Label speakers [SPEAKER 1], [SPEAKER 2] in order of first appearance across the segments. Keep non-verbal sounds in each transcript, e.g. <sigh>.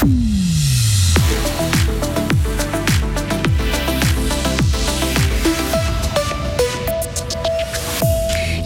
[SPEAKER 1] Mm-hmm.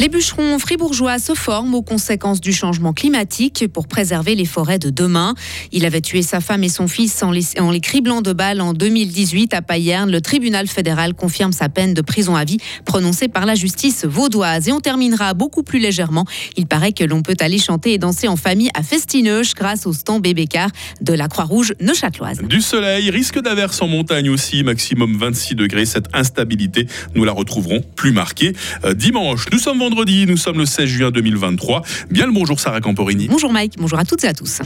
[SPEAKER 1] Les bûcherons fribourgeois se forment aux conséquences du changement climatique pour préserver les forêts de demain. Il avait tué sa femme et son fils en les, criblant de balles en 2018 à Payerne. Le tribunal fédéral confirme sa peine de prison à vie prononcée par la justice vaudoise. Et on terminera beaucoup plus légèrement. Il paraît que l'on peut aller chanter et danser en famille à Festineuch grâce au stand bébé car de la Croix-Rouge neuchâteloise.
[SPEAKER 2] Du soleil, risque d'averse en montagne aussi, maximum 26 degrés. Cette instabilité, nous la retrouverons plus marquée euh, dimanche. Nous sommes vendredi, nous sommes le 16 juin 2023. Bien le bonjour Sarah Camporini.
[SPEAKER 1] Bonjour Mike, bonjour à toutes et à tous.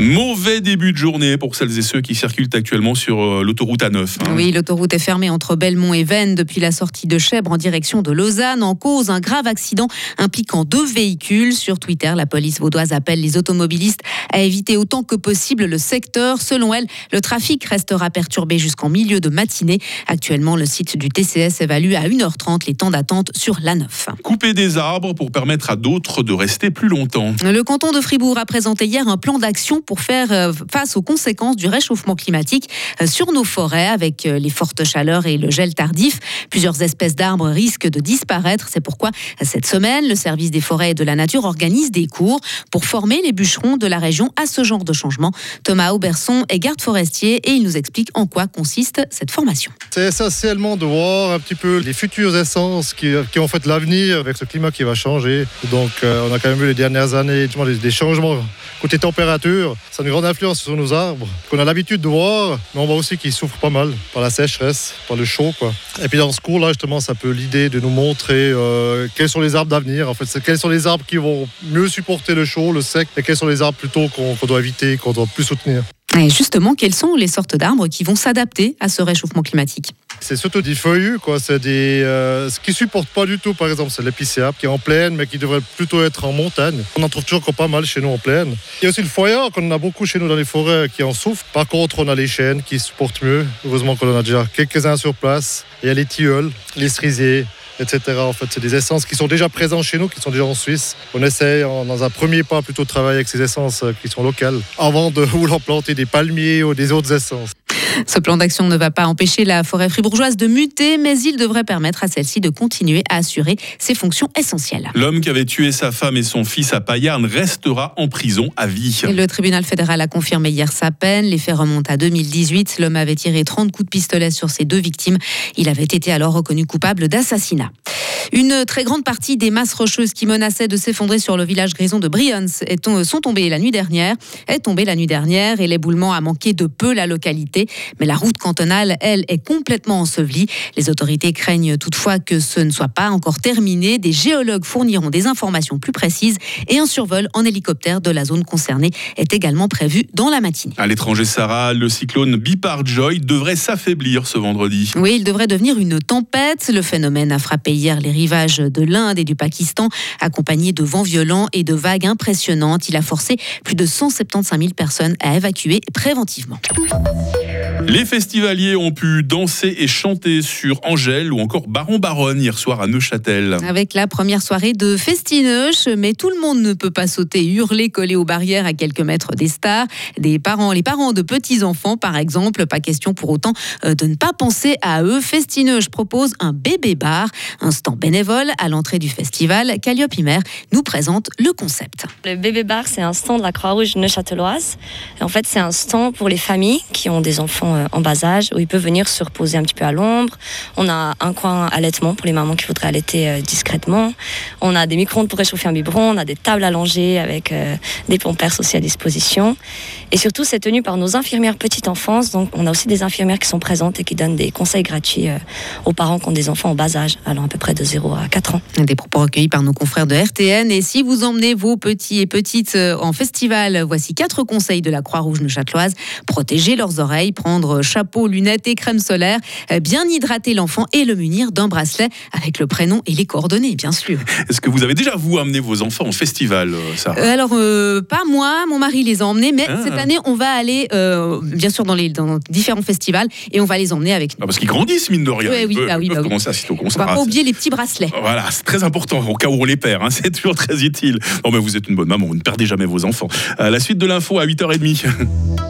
[SPEAKER 2] Mauvais début de journée pour celles et ceux qui circulent actuellement sur euh, l'autoroute A9.
[SPEAKER 1] Hein. Oui, l'autoroute est fermée entre Belmont et Vennes depuis la sortie de Chèvre en direction de Lausanne. En cause, un grave accident impliquant deux véhicules. Sur Twitter, la police vaudoise appelle les automobilistes à éviter autant que possible le secteur. Selon elle, le trafic restera perturbé jusqu'en milieu de matinée. Actuellement, le site du TCS évalue à 1h30 les temps d'attente sur l'A9.
[SPEAKER 2] Couper des arbres pour permettre à d'autres de rester plus longtemps.
[SPEAKER 1] Le canton de Fribourg a présenté hier un plan d'action pour faire euh, face aux conséquences du réchauffement climatique euh, sur nos forêts avec euh, les fortes chaleurs et le gel tardif. Plusieurs espèces d'arbres risquent de disparaître. C'est pourquoi cette semaine, le service des forêts et de la nature organise des cours pour former les bûcherons de la région à ce genre de changement. Thomas Auberson est garde forestier et il nous explique en quoi consiste cette formation.
[SPEAKER 3] C'est essentiellement de voir un petit peu les futures essences qui, qui ont fait l'avenir avec ce climat qui va changer. Donc on a quand même vu les dernières années des changements côté température ça a une grande influence sur nos arbres qu'on a l'habitude de voir, mais on voit aussi qu'ils souffrent pas mal par la sécheresse, par le chaud. Quoi. Et puis dans ce cours-là, justement, ça peut l'idée de nous montrer euh, quels sont les arbres d'avenir. En fait, quels sont les arbres qui vont mieux supporter le chaud, le sec, et quels sont les arbres plutôt qu'on doit éviter, qu'on doit plus soutenir.
[SPEAKER 1] Et justement, quelles sont les sortes d'arbres qui vont s'adapter à ce réchauffement climatique?
[SPEAKER 3] C'est surtout des feuillus, quoi. C'est des, euh, ce qui supporte pas du tout, par exemple, c'est l'épicéa qui est en plaine, mais qui devrait plutôt être en montagne. On en trouve toujours pas mal chez nous en plaine. Il y a aussi le foyer qu'on a beaucoup chez nous dans les forêts qui en souffrent. Par contre, on a les chênes qui supportent mieux. Heureusement qu'on en a déjà quelques-uns sur place. Il y a les tilleuls, les cerisiers, etc. En fait, c'est des essences qui sont déjà présentes chez nous, qui sont déjà en Suisse. On essaie, dans un premier pas, plutôt de travailler avec ces essences euh, qui sont locales, avant de <laughs> vouloir planter des palmiers ou des autres essences.
[SPEAKER 1] Ce plan d'action ne va pas empêcher la forêt fribourgeoise de muter, mais il devrait permettre à celle-ci de continuer à assurer ses fonctions essentielles.
[SPEAKER 2] L'homme qui avait tué sa femme et son fils à Payarn restera en prison à vie.
[SPEAKER 1] le tribunal fédéral a confirmé hier sa peine. Les faits remontent à 2018. L'homme avait tiré 30 coups de pistolet sur ses deux victimes. Il avait été alors reconnu coupable d'assassinat. Une très grande partie des masses rocheuses qui menaçaient de s'effondrer sur le village grison de Brions sont tombées la nuit dernière. Est tombée la nuit dernière et l'éboulement a manqué de peu la localité. Mais la route cantonale, elle, est complètement ensevelie. Les autorités craignent toutefois que ce ne soit pas encore terminé. Des géologues fourniront des informations plus précises et un survol en hélicoptère de la zone concernée est également prévu dans la matinée.
[SPEAKER 2] À l'étranger, Sarah, le cyclone Bipar Joy devrait s'affaiblir ce vendredi.
[SPEAKER 1] Oui, il devrait devenir une tempête. Le phénomène a frappé hier les rivages de l'Inde et du Pakistan, accompagné de vents violents et de vagues impressionnantes. Il a forcé plus de 175 000 personnes à évacuer préventivement.
[SPEAKER 2] Les festivaliers ont pu danser et chanter sur Angèle ou encore Baron Baronne hier soir à Neuchâtel.
[SPEAKER 1] Avec la première soirée de Festineuch, mais tout le monde ne peut pas sauter, hurler, coller aux barrières à quelques mètres des stars. Des parents, les parents de petits-enfants par exemple, pas question pour autant euh, de ne pas penser à eux. Festineuch propose un bébé bar, un stand bénévole à l'entrée du festival. Calliope Himer nous présente le concept.
[SPEAKER 4] Le bébé bar, c'est un stand de la Croix-Rouge neuchâteloise. En fait, c'est un stand pour les familles qui ont des enfants euh, en bas âge où ils peuvent venir se reposer un petit peu à l'ombre. On a un coin allaitement pour les mamans qui voudraient allaiter euh, discrètement. On a des micro-ondes pour réchauffer un biberon. On a des tables allongées avec euh, des pompères aussi à disposition. Et surtout, c'est tenu par nos infirmières petite enfance. Donc, on a aussi des infirmières qui sont présentes et qui donnent des conseils gratuits aux parents qui ont des enfants en bas âge, allant à peu près de 0 à 4 ans.
[SPEAKER 1] Des propos recueillis par nos confrères de RTN. Et si vous emmenez vos petits et petites en festival, voici quatre conseils de la Croix-Rouge neuchâteloise. Protéger leurs oreilles, prendre prendre chapeau, lunettes et crème solaire, bien hydrater l'enfant et le munir d'un bracelet avec le prénom et les coordonnées, bien sûr.
[SPEAKER 2] Est-ce que vous avez déjà, vous, amené vos enfants au festival, ça
[SPEAKER 1] Alors, pas moi, mon mari les a emmenés, mais ah. cette année, on va aller, bien sûr, dans, les, dans différents festivals et on va les emmener avec nous.
[SPEAKER 2] Ah, parce qu'ils grandissent, mine de rien.
[SPEAKER 1] Oui, oui, bah oui, bah commencer à concert. On va pas oublier les petits bracelets.
[SPEAKER 2] Voilà, c'est très important au cas où on les perd. Hein, <laughs> c'est toujours très utile. Bon, mais vous êtes une bonne maman, vous ne perdez jamais vos enfants. Euh, la suite de l'info à 8h30.